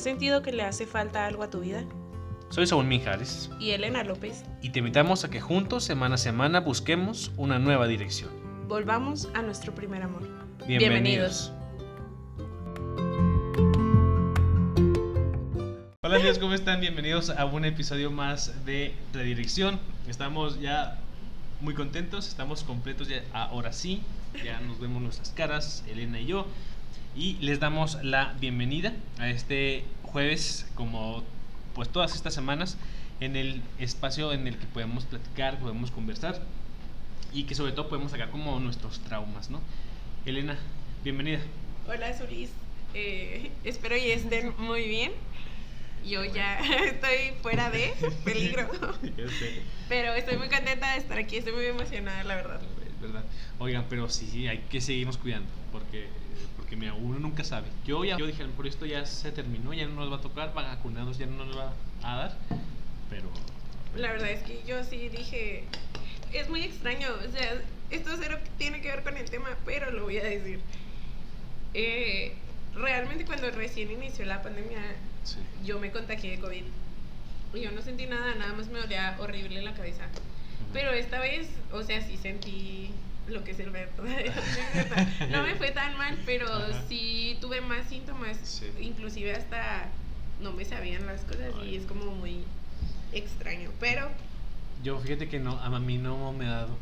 ¿Has sentido que le hace falta algo a tu vida? Soy Saúl Mijares Y Elena López. y te invitamos a que juntos, semana a semana, busquemos una nueva dirección. Volvamos a nuestro primer amor. Bienvenidos. Hola amigos, ¿cómo están? Bienvenidos a un episodio más de Redirección. Estamos ya muy contentos, estamos completos ya ahora sí. Ya nos vemos nuestras caras, Elena y yo. Y les damos la bienvenida a este jueves, como pues todas estas semanas, en el espacio en el que podemos platicar, podemos conversar y que sobre todo podemos sacar como nuestros traumas, ¿no? Elena, bienvenida. Hola, Solís. Eh, espero y estén muy bien. Yo ya estoy fuera de peligro. Pero estoy muy contenta de estar aquí. Estoy muy emocionada, la verdad. Es verdad. Oigan, pero sí, sí, hay que seguirnos cuidando, porque, porque mira, uno nunca sabe. Yo ya yo dije, por esto ya se terminó, ya no nos va a tocar, vacunados ya no nos va a dar, pero... La verdad es que yo sí dije. Es muy extraño. O sea, esto cero tiene que ver con el tema, pero lo voy a decir. Eh, realmente, cuando recién inició la pandemia, Sí. yo me contagié de COVID. Y yo no sentí nada, nada más me dolía horrible la cabeza. Pero esta vez, o sea, sí sentí lo que es el verdadero. No me fue tan mal, pero Ajá. sí tuve más síntomas. Sí. Inclusive hasta no me sabían las cosas Ay. y es como muy extraño. Pero, Yo fíjate que no, a mí no me ha dado.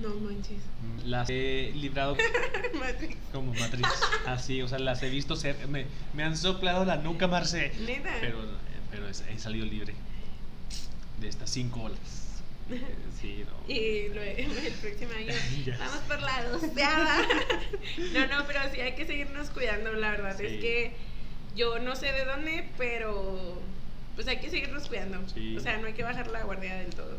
no manches. Las he librado Matrix. como matriz, así, o sea, las he visto ser, me, me han soplado la nuca, Marce, Neta. pero, pero he, he salido libre de estas cinco olas. Sí, no. Y lo- el próximo año Ya vamos por la doceava. No, no, pero sí hay que seguirnos cuidando, la verdad. Sí. Es que yo no sé de dónde, pero pues hay que seguirnos cuidando. Sí. O sea, no hay que bajar la guardia del todo.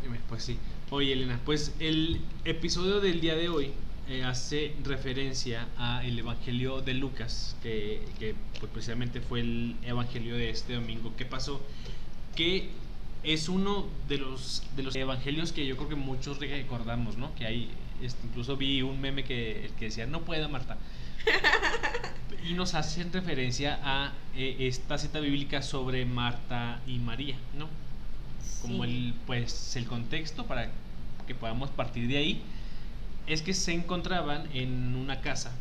Oye, Pues sí. Oye, Elena, pues el episodio del día de hoy eh, hace referencia a el Evangelio de Lucas, que, que, pues, precisamente fue el Evangelio de este domingo. ¿Qué pasó? Que es uno de los, de los evangelios que yo creo que muchos recordamos, ¿no? Que hay, este, incluso vi un meme que, que decía, no puedo, Marta. y nos hacen referencia a eh, esta cita bíblica sobre Marta y María, ¿no? como Sí. el pues el contexto para que podamos partir de ahí es que se encontraban en una casa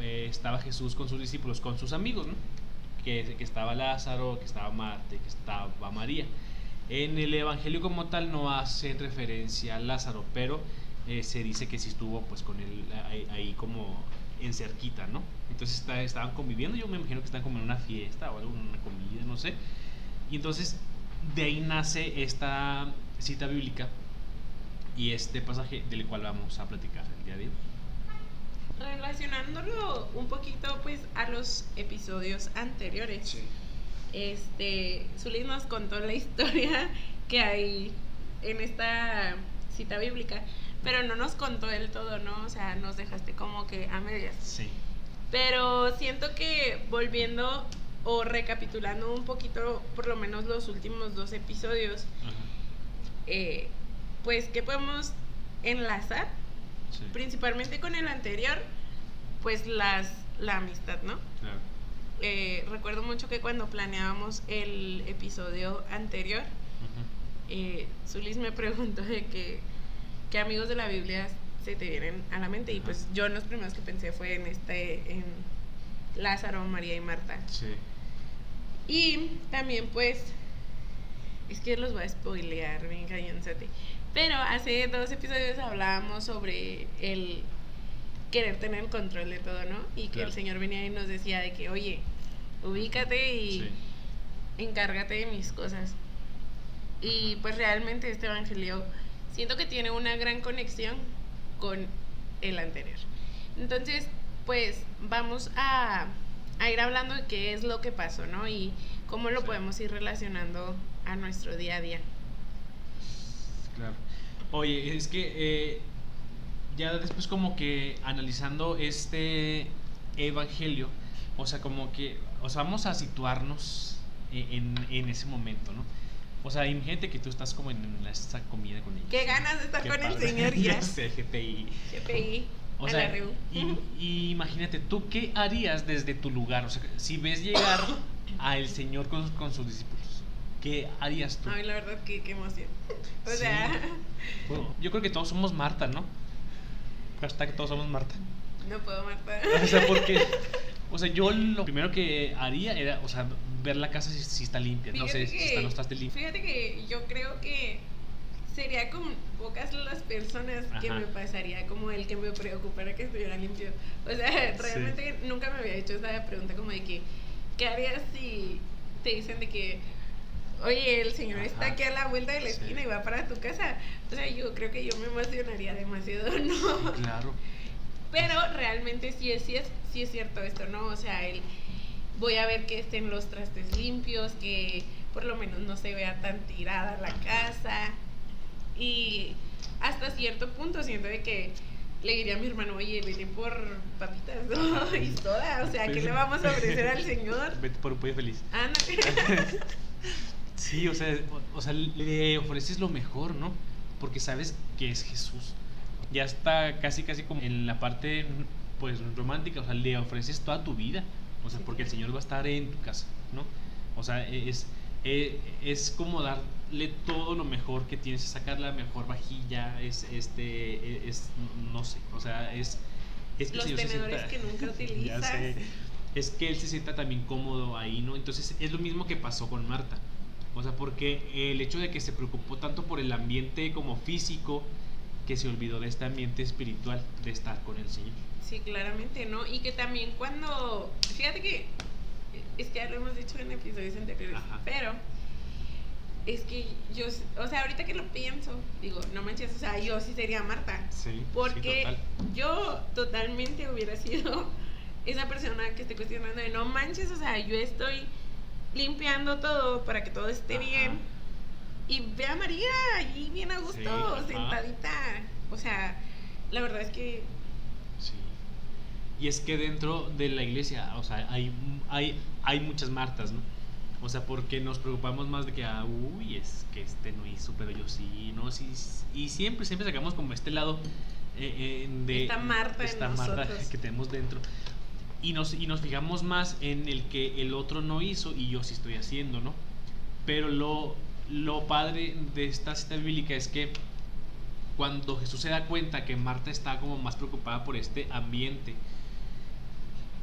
eh, estaba Jesús con sus discípulos con sus amigos ¿no? que, que estaba Lázaro que estaba Marta y que estaba María en el evangelio como tal no hacen referencia a Lázaro pero eh, se dice que sí estuvo pues con él ahí, ahí como en cerquita no entonces está- estaban conviviendo yo me imagino que están como en una fiesta o algo una comida no sé y entonces de ahí nace esta cita bíblica y este pasaje del cual vamos a platicar el día de hoy. Relacionándolo un poquito pues a los episodios anteriores. Este, Zulis nos contó la historia que hay en esta cita bíblica, pero no nos contó del todo, ¿no? O sea, nos dejaste como que a medias. Sí. Pero siento que volviendo o recapitulando un poquito, por lo menos los últimos dos episodios, eh, pues, ¿qué podemos enlazar? sí. Principalmente con el anterior, pues las, la amistad, ¿no? Claro. Eh, recuerdo mucho que cuando planeábamos el episodio anterior, eh, Zulis me preguntó de que, qué amigos de la Biblia se te vienen a la mente y pues yo los primeros que pensé fue en este, en Lázaro, María y Marta. Sí. Y también pues, es que los voy a spoilear, bien cállense. Pero hace dos episodios hablábamos sobre el querer tener el control de todo, ¿no? Y que Claro. el Señor venía y nos decía de que, oye, ubícate y Sí. encárgate de mis cosas. Y pues realmente este evangelio siento que tiene una gran conexión con el anterior. Entonces, pues vamos a, a ir hablando de qué es lo que pasó, ¿no? Y cómo lo Sí. podemos ir relacionando a nuestro día a día. Claro. Oye, es que eh, ya después como que analizando este evangelio, o sea, como que, o sea, vamos a situarnos e- en, en ese momento, ¿no? O sea, imagínate que tú estás como en la- esa comida con ellos. Qué ganas de estar Qué con el padre. Señor ya. Sé, GPI. GPI. O sea, y- y imagínate, ¿tú qué harías desde tu lugar? O sea, si ves llegar al Señor con, con sus discípulos, ¿qué harías tú? Ay, la verdad, que qué emoción. O Sí. sea, Bueno, yo creo que todos somos Marta, ¿no? Hashtag todos somos Marta. no puedo, Marta. O sea, porque. O sea, yo lo primero que haría era, o sea, ver la casa si, si está limpia. no sé Fíjate si que- están los trastes limpios. Fíjate que yo creo que sería como pocas las personas que me pasaría como el que me preocupara que estuviera limpio. O sea, Sí. realmente nunca me había hecho esa pregunta como de que, ¿qué harías si te dicen de que, oye, el señor está aquí a la vuelta de la Sí. esquina y va para tu casa? O sea, yo creo que yo me emocionaría demasiado, ¿no? Claro. Pero realmente sí es, sí es, sí es cierto esto, ¿no? O sea, el, voy a ver que estén los trastes limpios, que por lo menos no se vea tan tirada la casa. Y hasta cierto punto siento de que le diría a mi hermano, oye, vete por papitas ¿no? Y soda. O sea, ¿qué le vamos a ofrecer al señor? Vete por un pollo feliz. Anda. Sí, o sea, o, o sea, le ofreces lo mejor, ¿no? Porque sabes que es Jesús. Ya está casi, casi como en la parte, pues, romántica. O sea, le ofreces toda tu vida. O sea, porque el. Señor va a estar en tu casa, ¿no? O sea, es, es, es como darle todo lo mejor que tienes, es sacar la mejor vajilla, es, este, es, no sé, o sea, es... es Los Señor se tenedores sienta- que nunca Ya utilizas. sé. Es que él se sienta también cómodo ahí, ¿no? Entonces es lo mismo que pasó con Marta. O sea, porque el hecho de que se preocupó tanto por el ambiente como físico, que se olvidó de este ambiente espiritual, de estar con el Señor. Sí, claramente, ¿no? Y que también cuando, fíjate que, es que ya lo hemos dicho en episodios anteriores, Ajá. pero es que yo, o sea, ahorita que lo pienso, digo, no manches, o sea, yo sí sería Marta, Sí, porque yo totalmente hubiera sido esa persona que esté cuestionando de no manches, o sea, yo estoy limpiando todo para que todo esté Ajá. bien y ve a María allí bien a gusto, Sí, sentadita, o sea, la verdad es que Sí. Y es que dentro de la iglesia, o sea, hay, hay, hay muchas Martas, ¿no? O sea, porque nos preocupamos más de que, ah, uy, es que este no hizo, pero yo sí, ¿no? Sí, y siempre, siempre sacamos como este lado eh, eh, de... Esta Marta en esta Marta nosotros. que tenemos dentro. Y nos, y nos fijamos más en el que el otro no hizo y yo sí estoy haciendo, ¿no? Pero lo, lo padre de esta cita bíblica es que cuando Jesús se da cuenta que Marta está como más preocupada por este ambiente,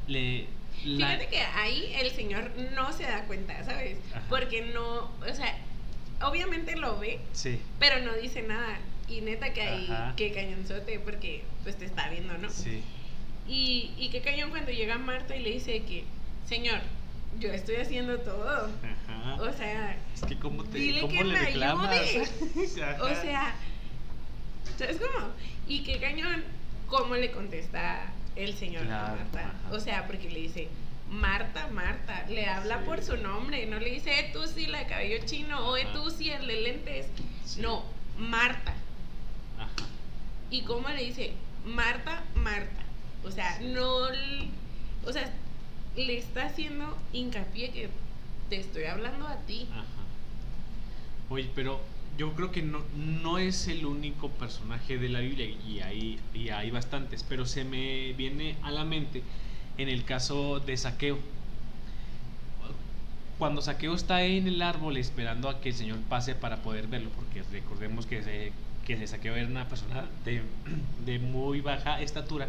le... la- Fíjate que ahí el señor no se da cuenta, ¿sabes? Ajá. Porque no, o sea, obviamente lo ve, Sí, pero no dice nada. Y neta que ahí, qué cañonzote, porque pues te está viendo, ¿no? sí. Y, y qué cañón cuando llega Marta y le dice que, señor, yo estoy haciendo todo. Ajá. O sea, es que cómo te dile cómo que le me reclamas. ayude. O sea, ¿sabes cómo? Y qué cañón, cómo le contesta el señor a Marta. ajá. O sea, porque le dice, Marta, Marta, le habla Sí. por su nombre, no le dice, eh, tú sí, la de cabello chino, o eh, tú sí, el de lentes. Sí. No, Marta. Ajá. ¿Y cómo le dice? Marta, Marta. O sea, no. O sea, le está haciendo hincapié que te estoy hablando a ti. Ajá. Oye, pero yo creo que no, no es el único personaje de la Biblia y hay, y hay bastantes, pero se me viene a la mente en el caso de Saqueo. Cuando Saqueo está en el árbol esperando a que el Señor pase para poder verlo, porque recordemos que, se, que Saqueo era una persona de, de muy baja estatura,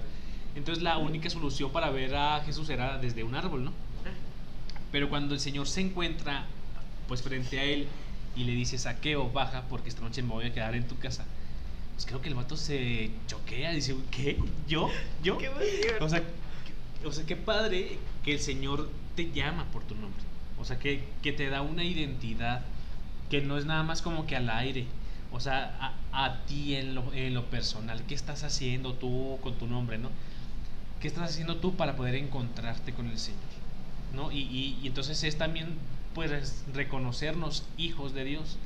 entonces la única solución para ver a Jesús era desde un árbol, ¿no? Pero cuando el Señor se encuentra pues frente a él y le dice, saqueo, baja, porque esta noche me voy a quedar en tu casa, pues creo que el vato se choquea, dice, ¿qué? ¿Yo? ¿Yo? ¡Qué! O sea, o sea, qué padre que el Señor te llama por tu nombre. O sea, que, que te da una identidad que no es nada más como que al aire. O sea, a, a ti en lo, en lo personal. ¿Qué estás haciendo tú con tu nombre, no? ¿Qué estás haciendo tú para poder encontrarte con el Señor? ¿No? Y, y- entonces es también, pues, reconocernos hijos de Dios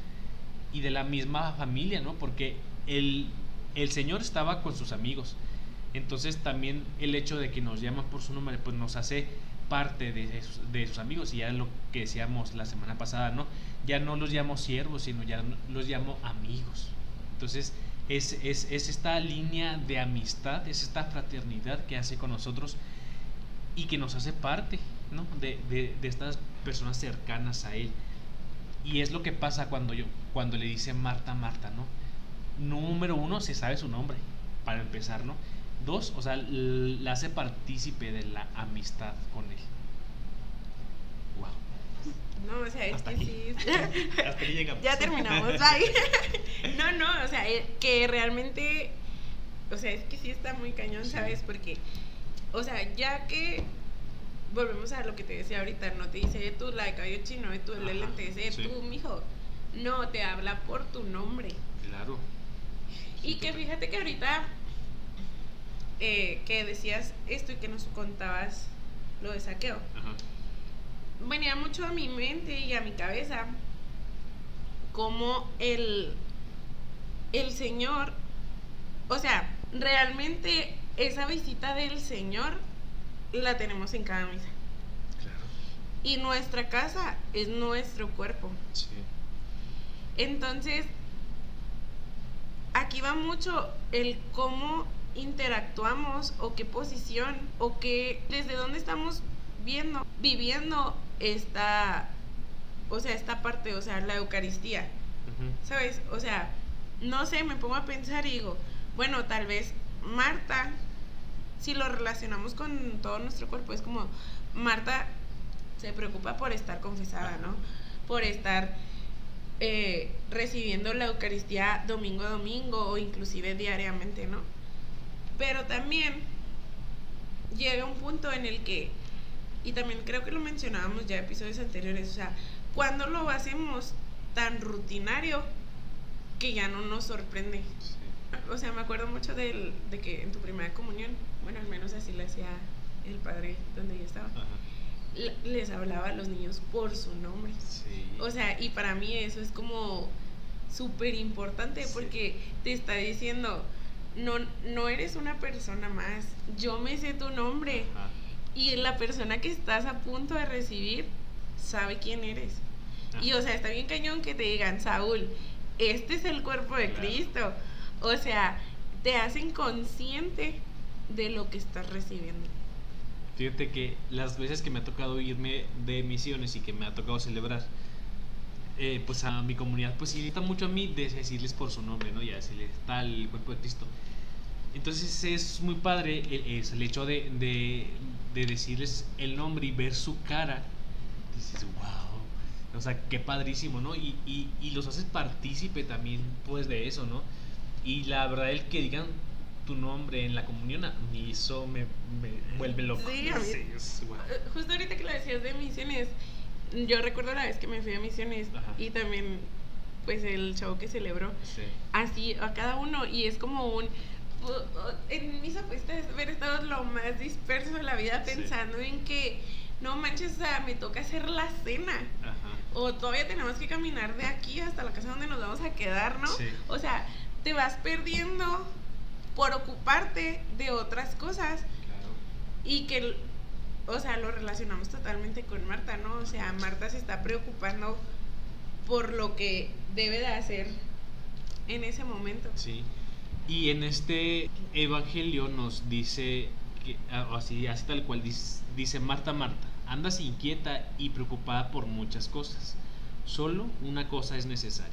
y de la misma familia, ¿no? Porque el, el Señor estaba con sus amigos. Entonces también el hecho de que nos llaman por su nombre, pues nos hace parte de sus, de sus amigos. Y ya lo que decíamos la semana pasada, ¿no? Ya no los llamo siervos, sino ya los llamo amigos. Entonces Es, es, es esta línea de amistad, es esta fraternidad que hace con nosotros y que nos hace parte ¿no? de, de, de estas personas cercanas a Él. Y es lo que pasa cuando yo, cuando le dice Marta, Marta, ¿no? Número uno, se sabe su nombre, para empezar, ¿no? Dos, o sea, la hace partícipe de la amistad con él. Wow. No, o sea, es Hasta que aquí. sí. Hasta aquí llegamos. ya terminamos, bye. no, no, o sea, eh, que realmente, o sea, es que sí está muy cañón. ¿sabes? Porque, o sea, ya que volvemos a lo que te decía ahorita, no te dice tú la de cabello chino, eh, tú el de Ajá, eh, sí. tú, mijo. No, te habla por tu nombre. Claro. Y que fíjate que ahorita eh, que decías esto y que nos contabas lo de saqueo, Ajá. venía mucho a mi mente y a mi cabeza como el, el Señor, o sea, realmente esa visita del Señor la tenemos en cada misa. Claro. Y nuestra casa es nuestro cuerpo. Sí. Entonces, aquí va mucho el cómo interactuamos o qué posición o qué, desde dónde estamos viendo, viviendo esta, o sea, esta parte, o sea, la Eucaristía. ¿sabes? O sea, no sé, me pongo a pensar y digo, bueno, tal vez Marta, si lo relacionamos con todo nuestro cuerpo, es como Marta se preocupa por estar confesada, ¿no? Por estar eh, recibiendo la Eucaristía domingo a domingo o inclusive diariamente, ¿no? Pero también llega un punto en el que, y también creo que lo mencionábamos ya en episodios anteriores, o sea, cuando lo hacemos tan rutinario que ya no nos sorprende. Sí. O sea, me acuerdo mucho del, de que en tu primera comunión, bueno, al menos así le hacía el padre donde yo estaba, Ajá. les hablaba a los niños por su nombre. Sí. O sea, y para mí eso es como súper importante Sí. porque te está diciendo, no, no eres una persona más, yo me sé tu nombre Ajá. y la persona que estás a punto de recibir sabe quién eres. Y o sea, está bien cañón que te digan, Saúl, este es el cuerpo de Claro. Cristo. O sea, te hacen consciente de lo que estás recibiendo. Fíjate que las veces que me ha tocado irme de misiones y que me ha tocado celebrar, eh, pues a mi comunidad, pues sí, mucho a mí de decirles por su nombre, ¿no? Ya decirles tal, el cuerpo de Cristo. Entonces es muy padre el, hecho de, de, de decirles el nombre y ver su cara. Dices, wow. O sea, qué padrísimo, ¿no? Y, y, y los haces partícipe también, pues, de eso, ¿no? Y la verdad, el que digan tu nombre en la comunión, a mí eso me, me vuelve loco. Sí, a mí-. Eh, Justo ahorita que lo decías de misiones, yo recuerdo la vez que me fui a misiones Ajá. y también pues el show que celebró. Sí. así a cada uno y es como un en mis apuestas haber estado lo más disperso de la vida Sí. pensando en que no manches, o sea, me toca hacer la cena Ajá. o todavía tenemos que caminar de aquí hasta la casa donde nos vamos a quedar, ¿no? Sí. O sea, te vas perdiendo por ocuparte de otras cosas Claro. y que, o sea, lo relacionamos totalmente con Marta, ¿no? O sea, Marta se está preocupando por lo que debe de hacer en ese momento. Sí. Y en este evangelio nos dice, que, ah, así, así tal cual, dice, dice Marta, Marta, andas inquieta y preocupada por muchas cosas. Solo una cosa es necesaria.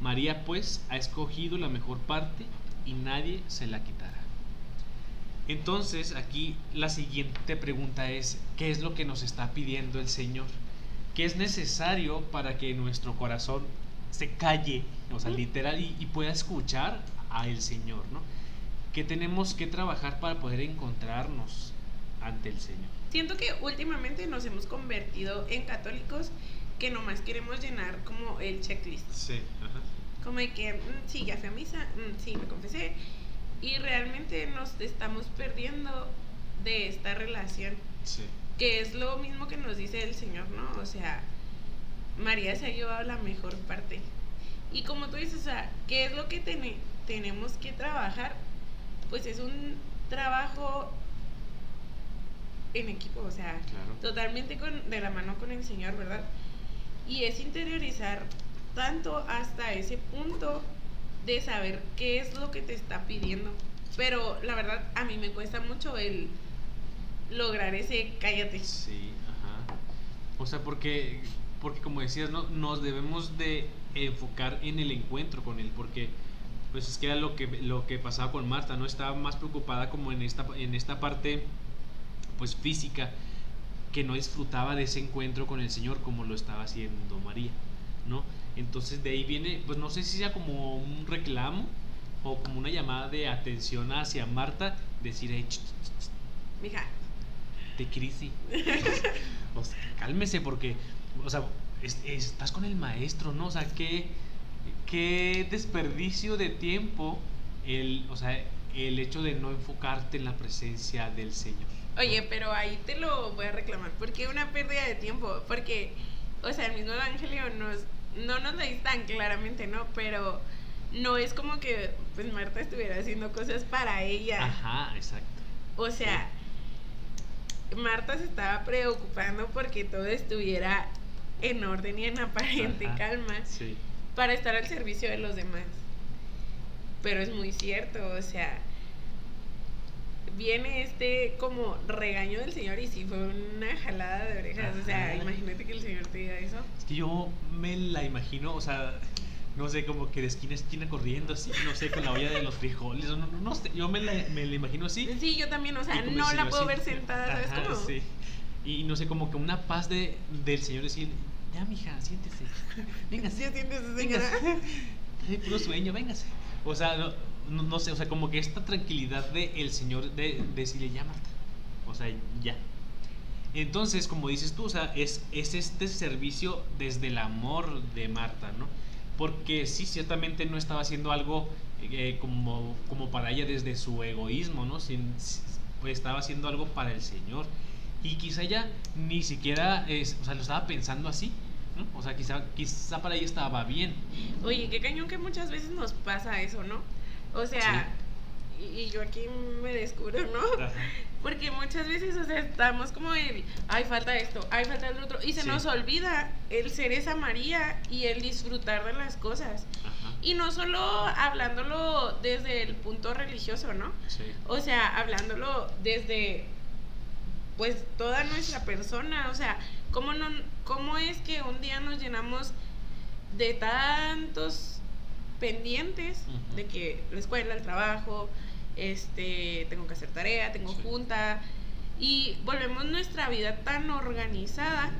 María pues ha escogido la mejor parte y nadie se la quitará. Entonces aquí la siguiente pregunta es, ¿qué es lo que nos está pidiendo el Señor? ¿Qué es necesario para que nuestro corazón se calle, o sea, literal, y, pueda escuchar a el Señor, ¿no? ¿Qué tenemos que trabajar para poder encontrarnos ante el Señor? Siento que últimamente nos hemos convertido en católicos que nomás queremos llenar como el checklist. Sí, ajá. Como de que, mm, sí, ya fui a misa, mm, sí, me confesé. Y realmente nos estamos perdiendo de esta relación. Sí, Que es lo mismo que nos dice el Señor, ¿no? O sea, María se ha llevado la mejor parte. Y como tú dices, o sea, ¿qué es lo que tene- tenemos que trabajar? Pues es un trabajo en equipo, o sea, claro. totalmente con, de la mano con el Señor, ¿verdad? Y es interiorizar tanto hasta ese punto de saber qué es lo que te está pidiendo. Pero la verdad, a mí me cuesta mucho el lograr ese cállate. Sí, ajá. O sea, porque, porque como decías, ¿no? nos debemos de enfocar en el encuentro con él, porque pues es que era lo que, lo que pasaba con Marta, ¿no? Estaba más preocupada como en esta, en esta parte pues física, que no disfrutaba de ese encuentro con el Señor como lo estaba haciendo María, ¿no? Entonces de ahí viene, pues no sé si sea como un reclamo o como una llamada de atención hacia Marta, decir, hey, ch, ch, ch, Mija, de crisis. o sea, cálmese porque, o sea, es- estás con el maestro, ¿no? O sea, qué, qué desperdicio de tiempo el, o sea, el hecho de no enfocarte en la presencia del Señor. Oye, pero ahí te lo voy a reclamar. Porque una pérdida de tiempo. Porque, o sea, el mismo Evangelio nos, no nos lo dice tan claramente, ¿no? Pero no es como que pues Marta estuviera haciendo cosas para ella. Ajá, exacto. O sea, Marta se estaba preocupando porque todo estuviera en orden y en aparente Ajá, calma Sí. para estar al servicio de los demás. Pero es muy cierto, o sea, viene este como regaño del Señor y sí fue una jalada de orejas. O sea, imagínate que el Señor te diga eso. Es que yo me la imagino, o sea, no sé, como que de esquina a esquina corriendo así, no sé, con la olla de los frijoles, no, no, no sé, yo me la, me la imagino así. Sí, yo también, o sea, no la puedo así, ver sentada, ¿sabes ajá, cómo? sí. Y no sé, como que una paz de, del Señor decir, ya, mija, siéntese. Véngase. ¿Sí sientes eso, señora? Hay puro sueño, véngase. O sea, no, no, sé, o sea, como que esta tranquilidad del el Señor de, de decirle, ya, Marta. O sea, ya. Entonces, como dices tú, o sea, es, es este servicio desde el amor de Marta, ¿no? Porque sí, ciertamente no estaba haciendo algo eh, como, como para ella desde su egoísmo, ¿no? Pues estaba haciendo algo para el Señor. Y quizá ella ni siquiera, o sea, lo estaba pensando así, ¿no? O sea, quizá, quizá para ella estaba bien. Oye, qué cañón que muchas veces nos pasa eso, ¿no? O sea, y, y yo aquí me descubro, ¿no? Ajá. Porque muchas veces, o sea, estamos como el, ay, falta esto, ay, falta el otro, y se Sí. nos olvida el ser esa María y el disfrutar de las cosas. Ajá. Y no solo hablándolo desde el punto religioso, ¿no? Sí. O sea, hablándolo desde, pues, toda nuestra persona. O sea, ¿cómo, no, cómo es que un día nos llenamos de tantos pendientes de que la escuela, el trabajo, este, tengo que hacer tarea, tengo Sí. junta, y volvemos nuestra vida tan organizada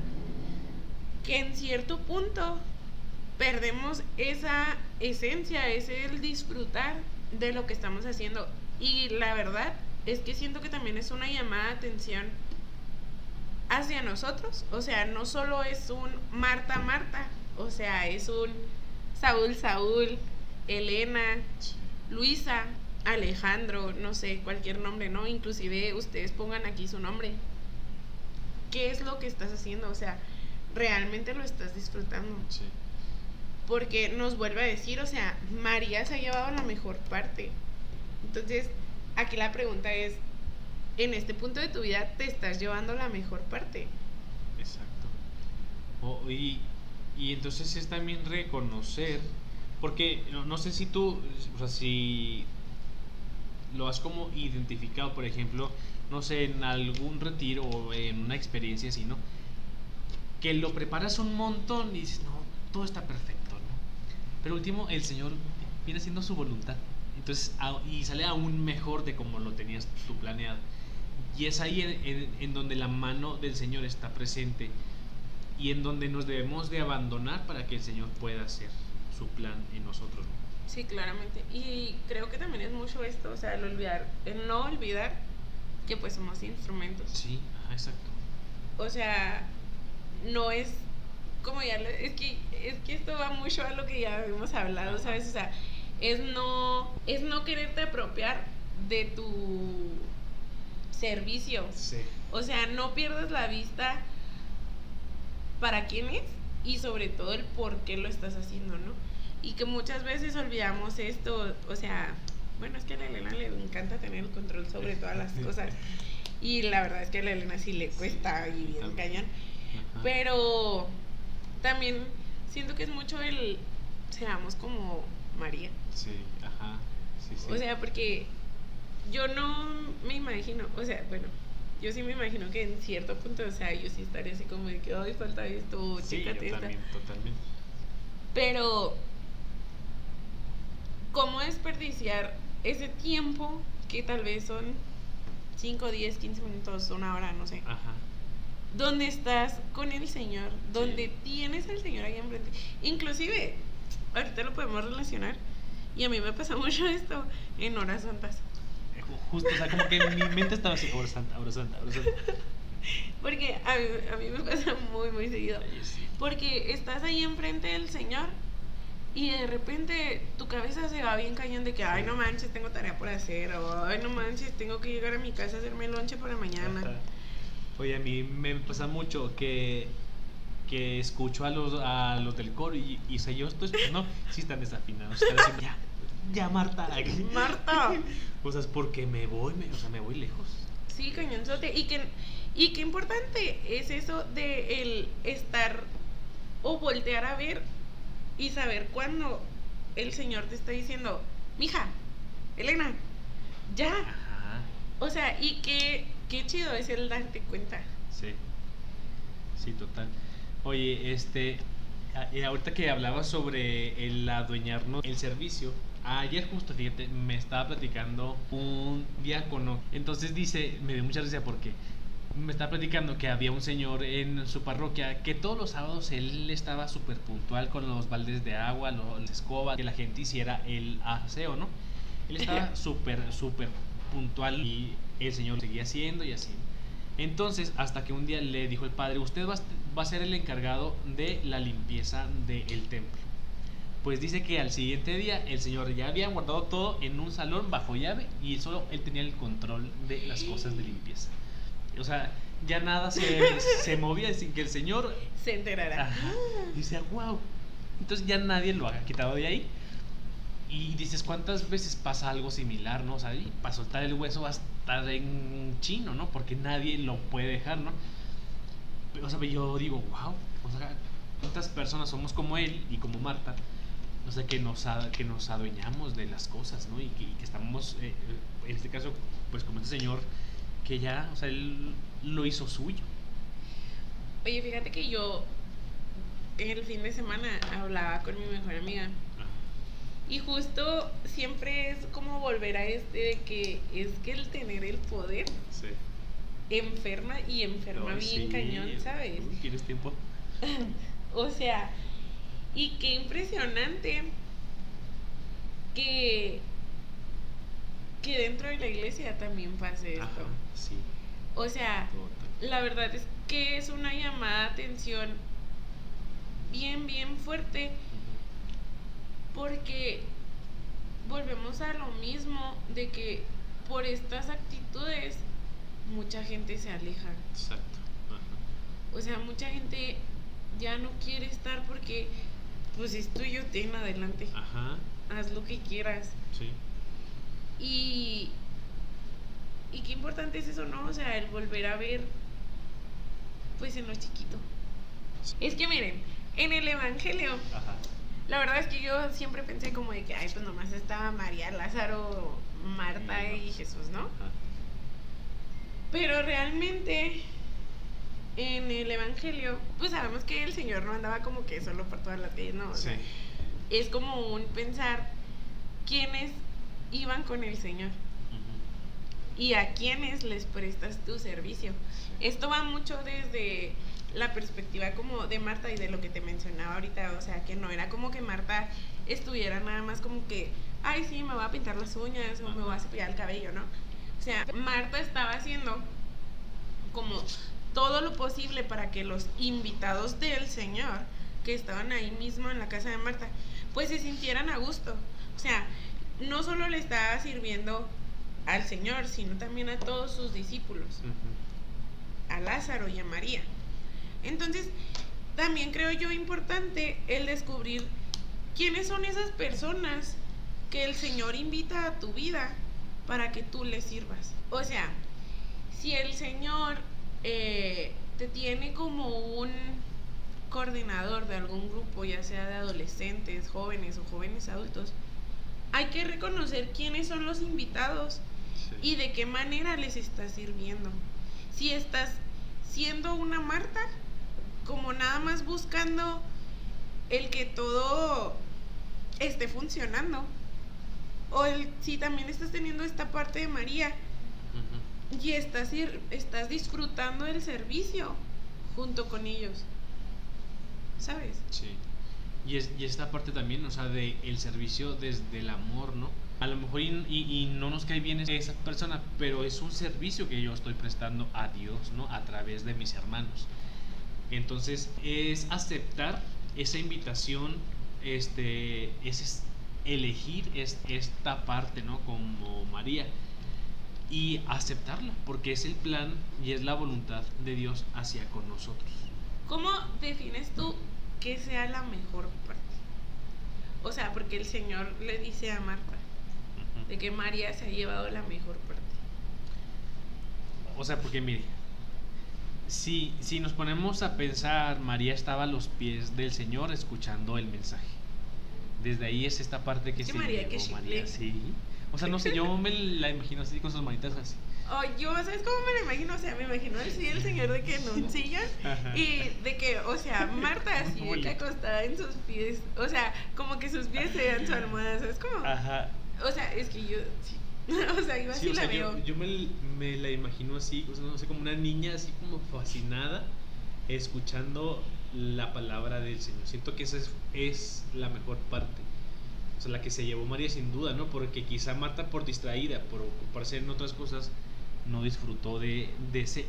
que en cierto punto perdemos esa esencia, es el disfrutar de lo que estamos haciendo. Y la verdad es que siento que también es una llamada de atención hacia nosotros. O sea, no solo es un Marta Marta, o sea, es un Saúl Saúl, Elena, Luisa, Alejandro, no sé, cualquier nombre, ¿no? Inclusive ustedes pongan aquí su nombre. ¿Qué es lo que estás haciendo? O sea, ¿realmente lo estás disfrutando? Sí. Porque nos vuelve a decir, o sea, María se ha llevado la mejor parte. Entonces, aquí la pregunta es, en este punto de tu vida te estás llevando la mejor parte. Exacto. O- y, y entonces es también reconocer, porque no, no sé si tú, o sea, si lo has como identificado, por ejemplo, no sé, en algún retiro o en una experiencia así, ¿no? Que lo preparas un montón y dices, no, todo está perfecto, ¿no? Pero último, el Señor viene haciendo su voluntad. Entonces, a- y sale aún mejor de como lo tenías tú planeado. Y es ahí en, en- en donde la mano del Señor está presente y en donde nos debemos de abandonar para que el Señor pueda hacer su plan en nosotros. ¿no? Sí, claramente. Y creo que también es mucho esto, o sea, el olvidar, el no olvidar que pues somos instrumentos. Sí, ajá, exacto. O sea, no es como ya lo- es que es que esto va mucho a lo que ya hemos hablado, Ajá. ¿sabes? O sea, es no es no quererte apropiar de tu servicio. Sí. O sea, no pierdas la vista para quién es y sobre todo el por qué lo estás haciendo, ¿no? Y que muchas veces olvidamos esto, o sea, bueno, es que a la Elena le encanta tener el control sobre todas las cosas. Y la verdad es que a la Elena sí le cuesta y bien También. cañón. Ajá. Pero también siento que es mucho el seamos como María. Sí, ajá. Sí, sí. O sea, porque yo no me imagino, o sea, bueno, yo sí me imagino que en cierto punto, o sea, yo sí estaría así como de que, ay, falta esto, sí, yo chécate esta. también, totalmente. Pero, ¿cómo desperdiciar ese tiempo que tal vez son 5, 10, 15 minutos, una hora, no sé? Ajá. Donde estás con el Señor, donde Sí. tienes al Señor ahí enfrente. Inclusive, ahorita lo podemos relacionar, y a mí me pasa mucho esto en horas santas. Ju- Justo, o sea, como que mi mente estaba así, ahora santa, ahora santa, ahora santa. Porque a mí, a mí me pasa muy, muy seguido. Porque estás ahí enfrente del Señor y de repente tu cabeza se va bien cañón de que, ay, no manches, tengo tarea por hacer, o ay, no manches, tengo que llegar a mi casa a hacerme el lonche para mañana. Ajá. Oye, a mí me pasa mucho que, que escucho a los, a los del coro y, y o sea, yo estoy escuchando, sí están desafinados, están diciendo, ya, ya Marta. Marta. O sea, es porque me voy, me- o sea, me voy lejos. Sí, cañonzote. Y que y qué importante es eso de el estar o voltear a ver y saber cuando el Señor te está diciendo, mija, Elena, ya. Ajá, O sea, y qué, qué chido es el darte cuenta. sí. Sí, total. Oye, este, ahorita que hablabas sobre el adueñarnos el servicio, ayer justo, fíjate, me estaba platicando un diácono. Entonces dice, me dio mucha risa porque me estaba platicando que había un señor en su parroquia que todos los sábados él estaba súper puntual con los baldes de agua, lo- la escoba, que la gente hiciera el aseo, ¿no? Él estaba súper, súper puntual y el señor seguía haciendo y así. Entonces, hasta que un día le dijo el padre, usted va, va a ser el encargado de la limpieza del templo. Pues dice que al siguiente día el señor ya había guardado todo en un salón bajo llave y solo él tenía el control de las cosas de limpieza. O sea, ya nada se, se movía sin que el señor Se enterará. Ajá. Dice, wow. Entonces ya nadie lo ha quitado de ahí. Y dices, ¿cuántas veces pasa algo similar, no? O sea, y para soltar el hueso va a estar en chino, ¿no? Porque nadie lo puede dejar, ¿no? O sea, yo digo, wow. O sea, ¿cuántas personas somos como él y como Marta? O sea, que nos, que nos adueñamos de las cosas, ¿no? Y que, y que estamos, eh, en este caso, pues como este señor, que ya, o sea, él lo hizo suyo. Oye, fíjate que yo el fin de semana hablaba con mi mejor amiga. Y justo siempre es como volver a este de que es que el tener el poder Sí. enferma y enferma bien sí. cañón, ¿sabes? Uy, ¿Tienes tiempo? O sea, y qué impresionante que, que dentro de la iglesia también pase esto. Ajá, sí. O sea, total. la verdad es que es una llamada de atención bien, bien fuerte porque volvemos a lo mismo de que por estas actitudes mucha gente se aleja. Exacto. Ajá. O sea, mucha gente ya no quiere estar porque pues es tuyo, ten adelante. Ajá, Haz lo que quieras. sí. Y y qué importante es eso, ¿no? O sea, el volver a ver pues en lo chiquito. Es que miren, en el evangelio Ajá. La verdad es que yo siempre pensé como de que, ay, pues nomás estaba María, Lázaro, Marta y Jesús, ¿no? Ajá. Pero realmente en el Evangelio, pues sabemos que el Señor no andaba como que solo por todas las calles, ¿no? O Sí. sea, es como un pensar quiénes iban con el Señor y a quiénes les prestas tu servicio. Esto va mucho desde la perspectiva como de Marta y de lo que te mencionaba ahorita, o sea, que no era como que Marta estuviera nada más como que, ay, sí, me voy a pintar las uñas o me voy a cepillar el cabello, ¿no? O sea, Marta estaba haciendo como todo lo posible para que los invitados del Señor que estaban ahí mismo en la casa de Marta, pues se sintieran a gusto. O sea, no solo le estaba sirviendo al Señor, sino también a todos sus discípulos, a Lázaro y a María. Entonces, también creo yo importante el descubrir quiénes son esas personas que el Señor invita a tu vida para que tú le sirvas. O sea, si el Señor eh, te tiene como un coordinador de algún grupo, ya sea de adolescentes, jóvenes o jóvenes adultos, hay que reconocer quiénes son los invitados y de qué manera les estás sirviendo. Si estás siendo una Marta, como nada más buscando el que todo esté funcionando. O el, si también estás teniendo esta parte de María y estás, estás disfrutando del servicio junto con ellos. ¿Sabes? Sí. Y, es, y esta parte también, o sea, de el servicio desde el amor, ¿no? A lo mejor y, y, no nos cae bien esa persona, pero es un servicio que yo estoy prestando a Dios, ¿no? A través de mis hermanos. Entonces, es aceptar esa invitación, este, es elegir es, esta parte, ¿no? Como María. Y aceptarla, porque es el plan y es la voluntad de Dios hacia con nosotros. ¿Cómo defines tú que sea la mejor parte? O sea, porque el Señor le dice a Marta de que María se ha llevado la mejor parte. O sea, porque mire, si, si nos ponemos a pensar, María estaba a los pies del Señor escuchando el mensaje. Desde ahí es esta parte que se María, que María, sí. O sea, no sé, yo me la imagino así con sus manitas así. Oh, yo, ¿sabes cómo me la imagino? O sea, me imagino así el señor de que en un sillón y de que, o sea, Marta así de que acostada en sus pies, o sea, como que sus pies sean su almohada, ¿sabes cómo? Ajá. O sea, es que yo, sí. o sea, yo así la veo. Yo, me, me, la imagino así, o sea, no sé, como una niña así como fascinada, escuchando la palabra del Señor. Siento que esa es, es la mejor parte o sea, la que se llevó María sin duda, ¿no? Porque quizá Marta por distraída, por ocuparse en otras cosas, no disfrutó de, de ese,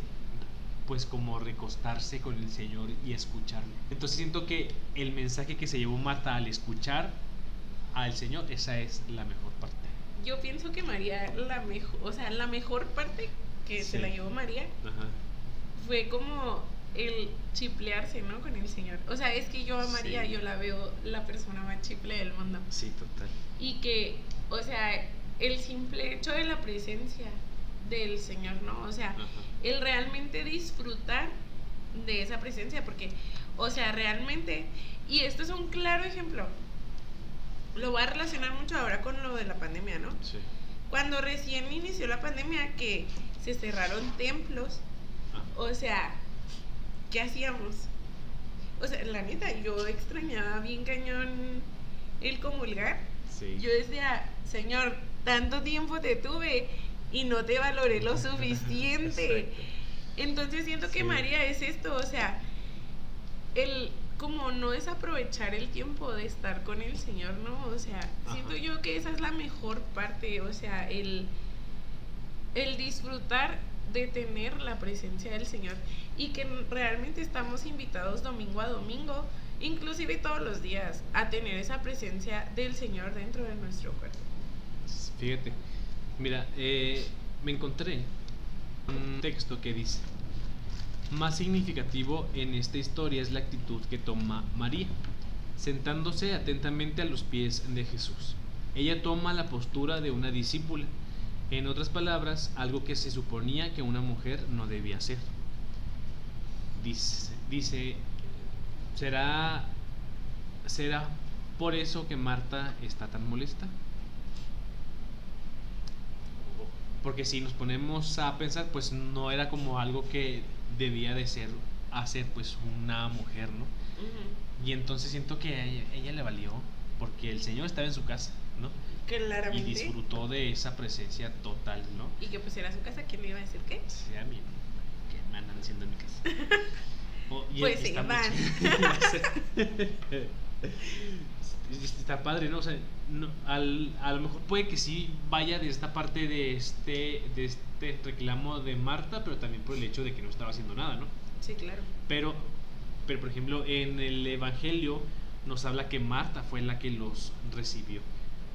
pues como recostarse con el Señor y escucharle. Entonces siento que el mensaje que se llevó Marta al escuchar al Señor, esa es la mejor parte. Yo pienso que María, la mejor, o sea, la mejor parte que se la llevó María fue como el chiplearse, ¿no? Con el Señor. O sea, es que yo a María, yo la veo la persona más chiple del mundo. Sí, total. Y que, o sea, el simple hecho de la presencia del Señor, ¿no? O sea, el realmente disfrutar de esa presencia, porque, o sea, realmente, y esto es un claro ejemplo, lo voy a relacionar mucho ahora con lo de la pandemia, ¿no? Sí. Cuando recién inició la pandemia, que se cerraron templos, ah. o sea, ¿qué hacíamos? O sea, la neta, yo extrañaba bien cañón el comulgar. Sí. Yo decía, Señor, tanto tiempo te tuve y no te valoré lo suficiente. Entonces siento que María es esto, o sea, el como no es aprovechar el tiempo de estar con el Señor, ¿no? O sea, siento yo que esa es la mejor parte, o sea, el, el disfrutar de tener la presencia del Señor y que realmente estamos invitados domingo a domingo, inclusive todos los días, a tener esa presencia del Señor dentro de nuestro cuerpo. Fíjate, Mira, eh, me encontré un texto que dice, más significativo en esta historia es la actitud que toma María, sentándose atentamente a los pies de Jesús. Ella toma la postura de una discípula, en otras palabras, algo que se suponía que una mujer no debía hacer. Dice, dice ¿será, ¿será por eso que Marta está tan molesta? Porque si nos ponemos a pensar, pues no era como algo que debía de ser hacer pues una mujer, ¿no? Y entonces siento que a ella, le valió, porque el Señor estaba en su casa, ¿no? Claramente. Y disfrutó de esa presencia total, ¿no? Y que pues era su casa, ¿quién le iba a decir qué? Sí, a mí, que me andan haciendo en mi casa. pues sí, van. está padre, ¿no? O sea, no, al, a lo mejor puede que sí vaya de esta parte de este, de este reclamo de Marta, pero también por el hecho de que no estaba haciendo nada, ¿no? Sí, claro. Pero, pero por ejemplo, en el Evangelio nos habla que Marta fue la que los recibió.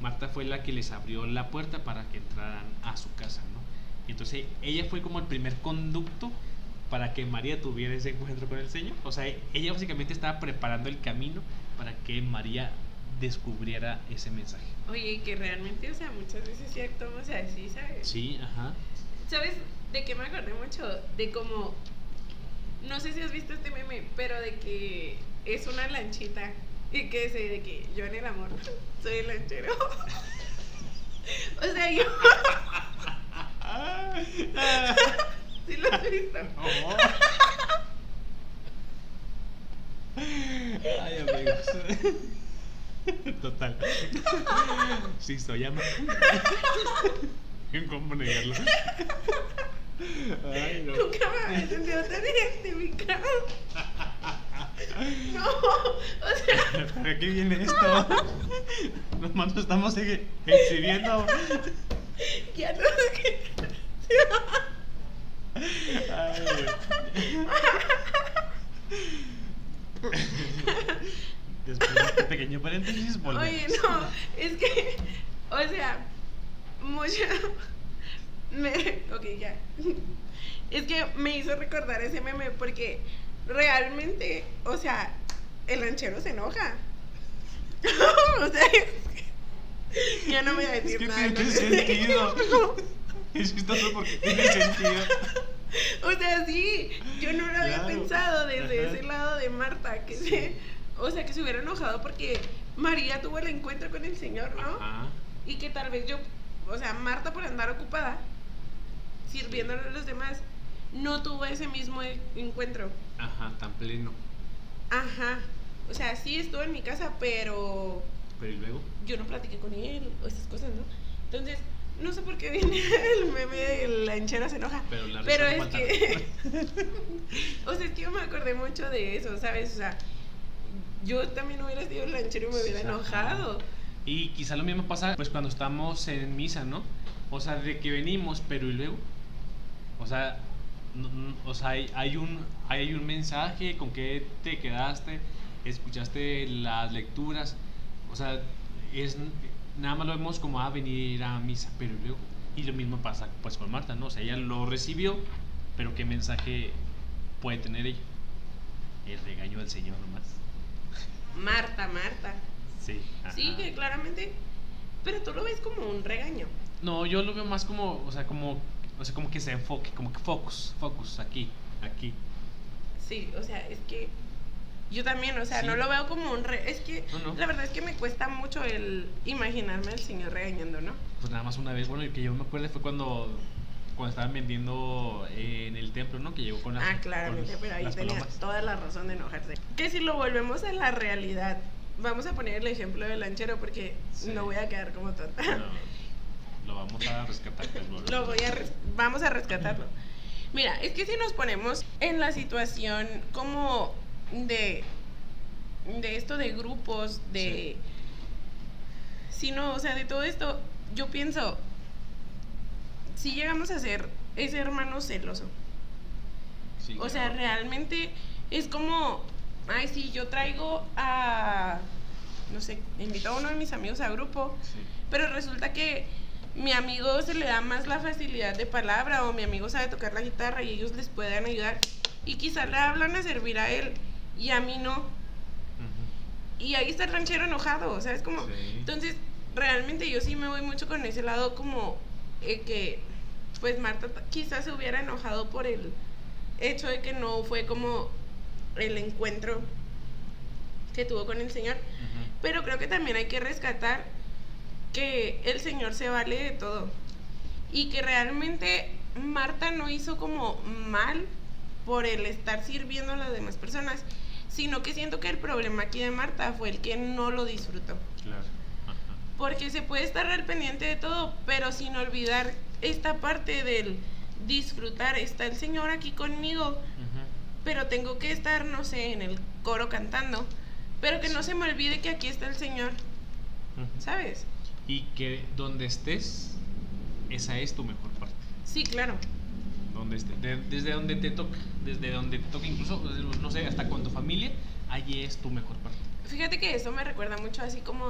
Marta fue la que les abrió la puerta para que entraran a su casa, ¿no? Y entonces ella fue como el primer conducto para que María tuviera ese encuentro con el Señor. O sea, ella básicamente estaba preparando el camino para que María descubriera ese mensaje. Oye, que realmente, o sea, muchas veces sí actuamos así, ¿sabes? Sí, ajá. ¿Sabes de qué me acordé mucho? De cómo, no sé si has visto este meme, pero de que es una lanchita y que dice de que yo en el amor soy el lanchero. O sea, yo. ¿Sí lo has visto? No. Ay, amigos. Total. Sí, soy ama. ¿Cómo negarlo? Ay, no. Nunca me había sentido tan identificado. No, o sea, ¿Para qué viene esto? Nomás nos estamos ex- exhibiendo. ya no. Ay. Después de este pequeño paréntesis, volvemos. Oye, no, es que, o sea, mucho. Me, ok, ya. Es que me hizo recordar ese meme porque realmente, o sea, el ranchero se enoja. o sea, ya no voy a Es decir que nada. tiene no sentido. No. Es chistoso porque tiene sentido. O sea, sí, yo no lo había pensado desde Ajá. ese lado de Marta, que se, o sea, que se hubiera enojado porque María tuvo el encuentro con el Señor, ¿no? Ajá. Y que tal vez yo, o sea, Marta por andar ocupada, sirviéndole a los demás, no tuvo ese mismo e- encuentro. Ajá, tan pleno. Ajá. O sea, sí estuvo en mi casa, pero Pero y luego. yo no platiqué con él o esas cosas, ¿no? Entonces, no sé por qué viene el meme de la hinchera se enoja. Pero la Pero es falta. que. o sea, es que yo me acordé mucho de eso, ¿sabes? O sea, yo también hubiera sido lanchero y me hubiera enojado. Y quizá lo mismo pasa pues cuando estamos en misa, ¿no? O sea, de que venimos, pero y luego. O sea, no- no- o sea hay, hay un, hay un mensaje, con qué te quedaste, escuchaste las lecturas. O sea, es nada más lo vemos como a venir a misa, pero luego. Y lo mismo pasa pues con Marta, ¿no? O sea, ella lo recibió, pero qué mensaje puede tener ella. El regaño del Señor nomás. Marta, Marta. Sí. Sí, que claramente. Pero tú lo ves como un regaño. No, yo lo veo más como, o sea, como, o sea, como que se enfoque, como que focus, focus, aquí, aquí. Sí, o sea, es que. Yo también, o sea, Sí. no lo veo como un re... Es que No, no. la verdad es que me cuesta mucho el imaginarme al señor regañando, ¿no? Pues nada más una vez, bueno, y que yo me acuerdo fue cuando, cuando estaban vendiendo en el templo, ¿no? Que llegó con las Ah, claramente, pero ahí tenía palomas. toda la razón de enojarse. Que si lo volvemos a la realidad, vamos a poner el ejemplo del lanchero porque Sí. no voy a quedar como tonta. No, lo vamos a rescatar. pues. Lo voy a vamos a rescatarlo. Mira, es que si nos ponemos en la situación como de de esto de grupos, de si no, o sea, de todo esto, yo pienso si llegamos a ser ese hermano celoso. Sí, O sea, realmente es como, ay, sí, yo traigo a, no sé, invito a uno de mis amigos a grupo, Sí. pero resulta que mi amigo se le da más la facilidad de palabra o mi amigo sabe tocar la guitarra y ellos les pueden ayudar y quizás le hablan a servir a él y a mí no. Y ahí está el ranchero enojado, ¿sabes? Como, Sí. entonces, realmente yo sí me voy mucho con ese lado como eh, que, pues Marta quizás se hubiera enojado por el hecho de que no fue como el encuentro que tuvo con el Señor. Pero creo que también hay que rescatar que el Señor se vale de todo. Y que realmente Marta no hizo como mal por el estar sirviendo a las demás personas, sino que siento que el problema aquí de Marta fue el que no lo disfrutó. Claro. Ajá. Porque se puede estar al pendiente de todo, pero sin olvidar esta parte del disfrutar. Está el Señor aquí conmigo, pero tengo que estar, no sé, en el coro cantando. Pero que no se me olvide que aquí está el Señor. ¿sabes? Y que donde estés, esa es tu mejor parte. Sí, claro. Donde estés, de- desde donde te toca, desde donde te toca, incluso, no sé, hasta con tu familia, allí es tu mejor parte. Fíjate que eso me recuerda mucho así como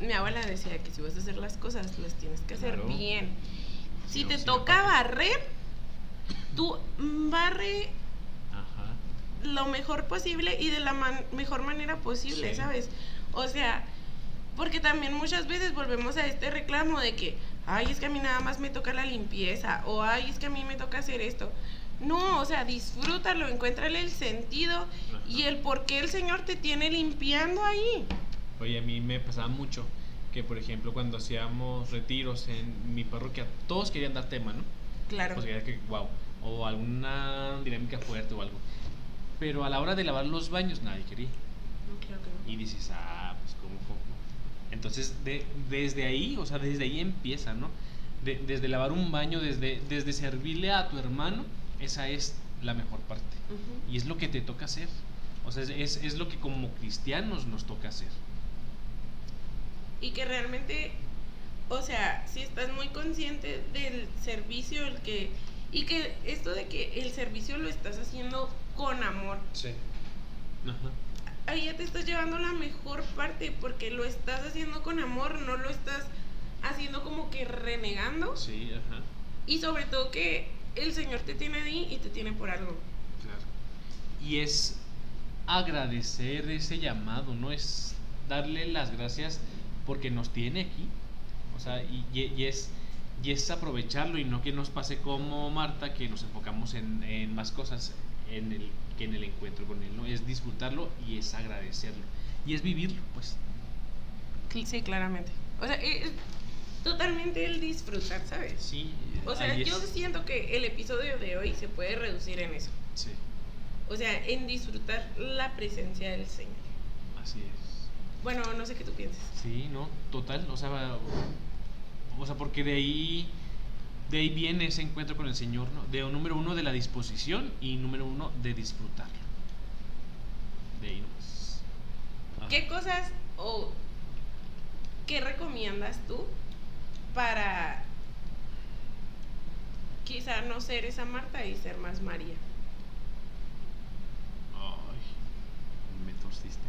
mi abuela decía que si vas a hacer las cosas, las tienes que hacer bien. Si te sí, toca barrer, tú barre Ajá. lo mejor posible y de la man- mejor manera posible, Sí. ¿sabes? O sea, porque también muchas veces volvemos a este reclamo de que, ay, es que a mí nada más me toca la limpieza, o ay, es que a mí me toca hacer esto. No, o sea, disfrútalo, encuéntrale el sentido y el por qué el Señor te tiene limpiando ahí. Oye, a mí me pasaba mucho que por ejemplo cuando hacíamos retiros en mi parroquia, todos querían dar tema, ¿no? Claro. Pues que, wow, o alguna dinámica fuerte o algo. Pero a la hora de lavar los baños nadie quería. No, claro que no. Y dices, ah. Entonces, de, desde ahí, o sea, desde ahí empieza, ¿no? De- desde lavar un baño, desde, desde servirle a tu hermano, esa es la mejor parte. Y es lo que te toca hacer. O sea, es, es, es lo que como cristianos nos toca hacer. Y que realmente, o sea, si estás muy consciente del servicio, el que y que esto de que el servicio lo estás haciendo con amor, Sí. Ajá. Ahí ya te estás llevando la mejor parte porque lo estás haciendo con amor, no lo estás haciendo como que renegando Sí, ajá. y sobre todo que el Señor te tiene ahí y te tiene por algo. Claro. Y es agradecer ese llamado, ¿no? Es darle las gracias porque nos tiene aquí. O sea, y, es, y es aprovecharlo y no que nos pase como Marta, que nos enfocamos en, en más cosas en el, que en el encuentro con Él, ¿no? Es disfrutarlo y es agradecerlo. Y es vivirlo, pues. Sí, claramente. O sea, es totalmente el disfrutar, ¿sabes? Sí. O sea, yo es- siento que el episodio de hoy se puede reducir en eso. Sí, O sea, en disfrutar la presencia del Señor. así es. Bueno, no sé qué tú piensas. Sí, no, total, o sea, o sea, porque de ahí de ahí viene ese encuentro con el Señor, ¿no? De número uno de la disposición y número uno de disfrutarlo. De ahí nomás. ¿Qué cosas o qué recomiendas tú para quizá no ser esa Marta y ser más María? Ay, me torciste.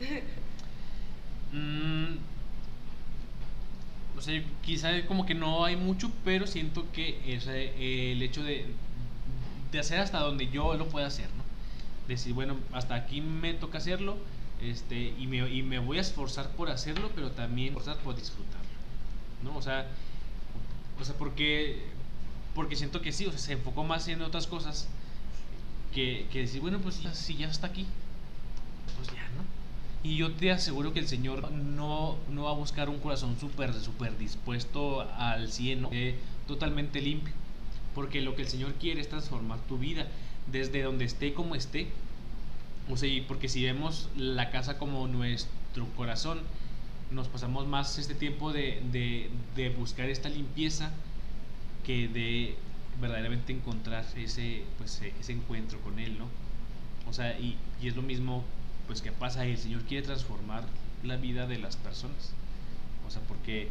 Mm, o sea, quizá como que no hay mucho, pero siento que ese, el hecho de, de hacer hasta donde yo lo pueda hacer, ¿no? Decir, bueno, hasta aquí me toca hacerlo, este, y me, y me voy a esforzar por hacerlo, pero también esforzar por disfrutarlo, ¿no? O sea, o sea, porque, porque siento que sí, o sea, se enfocó más en otras cosas que, que decir, bueno, pues si ya está aquí, pues ya, ¿no? Y yo te aseguro que el Señor no, no va a buscar un corazón súper, súper dispuesto al 100, ¿no? Eh, totalmente limpio. Porque lo que el Señor quiere es transformar tu vida desde donde esté como esté. O sea, porque si vemos la casa como nuestro corazón, nos pasamos más este tiempo de, de, de buscar esta limpieza que de verdaderamente encontrar ese, pues, ese encuentro con Él, ¿no? O sea, y, y es lo mismo pues que pasa el Señor quiere transformar la vida de las personas. O sea, porque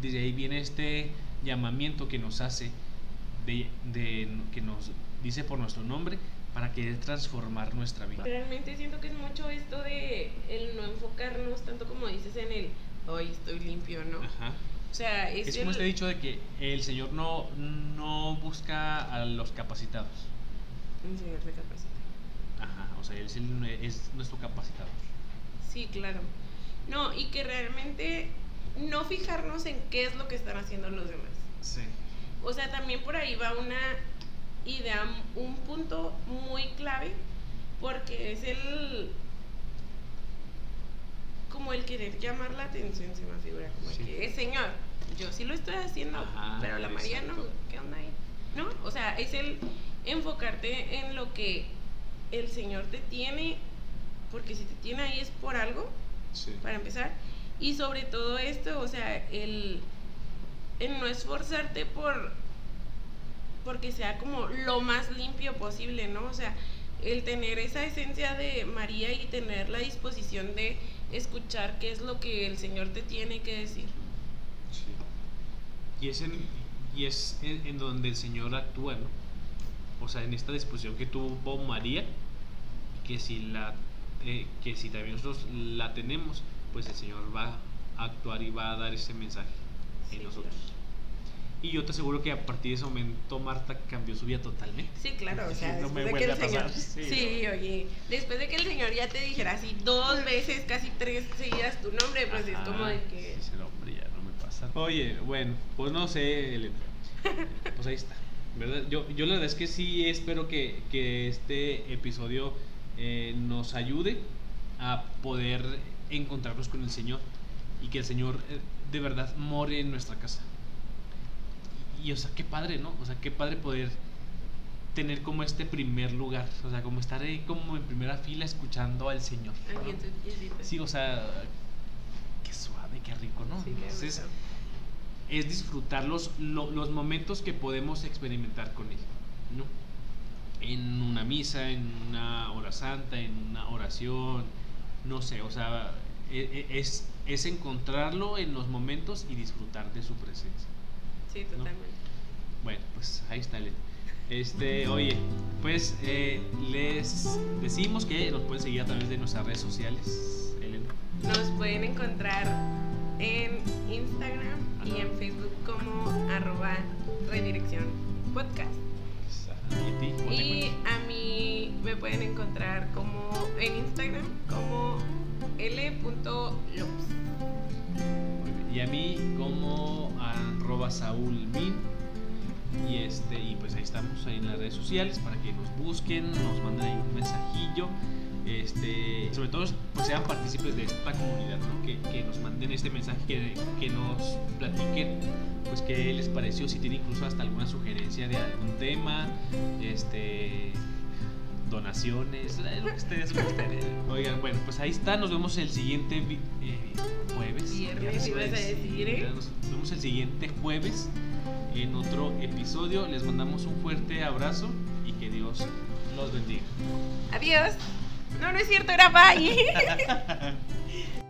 desde ahí viene este llamamiento que nos hace, de, de- que nos dice por nuestro nombre, para querer transformar nuestra vida. Realmente siento que es mucho esto de el no enfocarnos tanto como dices en el hoy estoy limpio, ¿no? Ajá. O sea, es, Es como el- este dicho de que el Señor no, no busca a los capacitados. el Señor me capacita. O sea, Él es, el- es nuestro capacitador. Sí, claro. No, y que realmente no fijarnos en qué es lo que están haciendo los demás. Sí. O sea, también por ahí va una idea, un punto muy clave, porque es el como el querer llamar la atención, se me figura, como Sí. que, "Eh, señor, yo sí lo estoy haciendo, Ajá, pero la María no. ¿qué onda ahí? ¿No? O sea, es el enfocarte en lo que el Señor te tiene, porque si te tiene ahí es por algo, Sí. para empezar. Y sobre todo esto, o sea, el, el no esforzarte por porque sea como lo más limpio posible, ¿no? O sea, el tener esa esencia de María y tener la disposición de escuchar qué es lo que el Señor te tiene que decir. Sí. Y es, en, y es en, en donde el Señor actúa, ¿no? O sea, en esta disposición que tuvo María, que si, la, eh, que si también nosotros la tenemos, pues el Señor va a actuar y va a dar ese mensaje en Sí, nosotros. Y yo te aseguro que a partir de ese momento Marta cambió su vida totalmente. Sí, claro, o sea, No me después de que el a Señor, sí, sí, oye, después de que el Señor ya te dijera así dos veces, casi tres seguidas tu nombre, pues es Ajá, como de que Dice el hombre, ya no me pasa. Oye, bueno, pues no sé, Elena. Pues ahí está. ¿Verdad? Yo, yo la verdad es que sí espero que, que este episodio eh, nos ayude a poder encontrarnos con el Señor. y que el Señor eh, de verdad more en nuestra casa. Y, y, o sea, qué padre, ¿no? O sea, qué padre poder tener como este primer lugar, o sea, como estar ahí como en primera fila escuchando al Señor. Piecito. Sí, o sea, qué suave, qué rico, ¿no? Sí, Entonces. Es disfrutar los, lo- los momentos que podemos experimentar con Él, ¿no? En una misa, en una hora santa, en una oración, no sé, o sea, e- e- es, es encontrarlo en los momentos y disfrutar de su presencia. Sí, totalmente. Bueno, pues ahí está, Elena. Este, oye, pues eh, les decimos que nos pueden seguir a través de nuestras redes sociales, Elena. Nos pueden encontrar en Instagram y en Facebook como arroba redirección podcast. ¿Y a mí me pueden encontrar como en Instagram como l.lops. Y a mí como arroba Saúl Min. Y este, y pues ahí estamos ahí en las redes sociales para que nos busquen, nos manden ahí un mensajillo. Este, sobre todo pues sean partícipes de esta comunidad, ¿no? que, que nos manden este mensaje, que, que nos platiquen pues qué les pareció, si tienen incluso hasta alguna sugerencia de algún tema, este donaciones, lo que ustedes gusten. eh. Oigan, bueno, pues ahí está, nos vemos el siguiente eh, jueves. Viernes, ibas a decir, ¿eh? nos vemos el siguiente jueves en otro episodio. Les mandamos un fuerte abrazo y que Dios los bendiga. Adiós. No, no es cierto, era bye.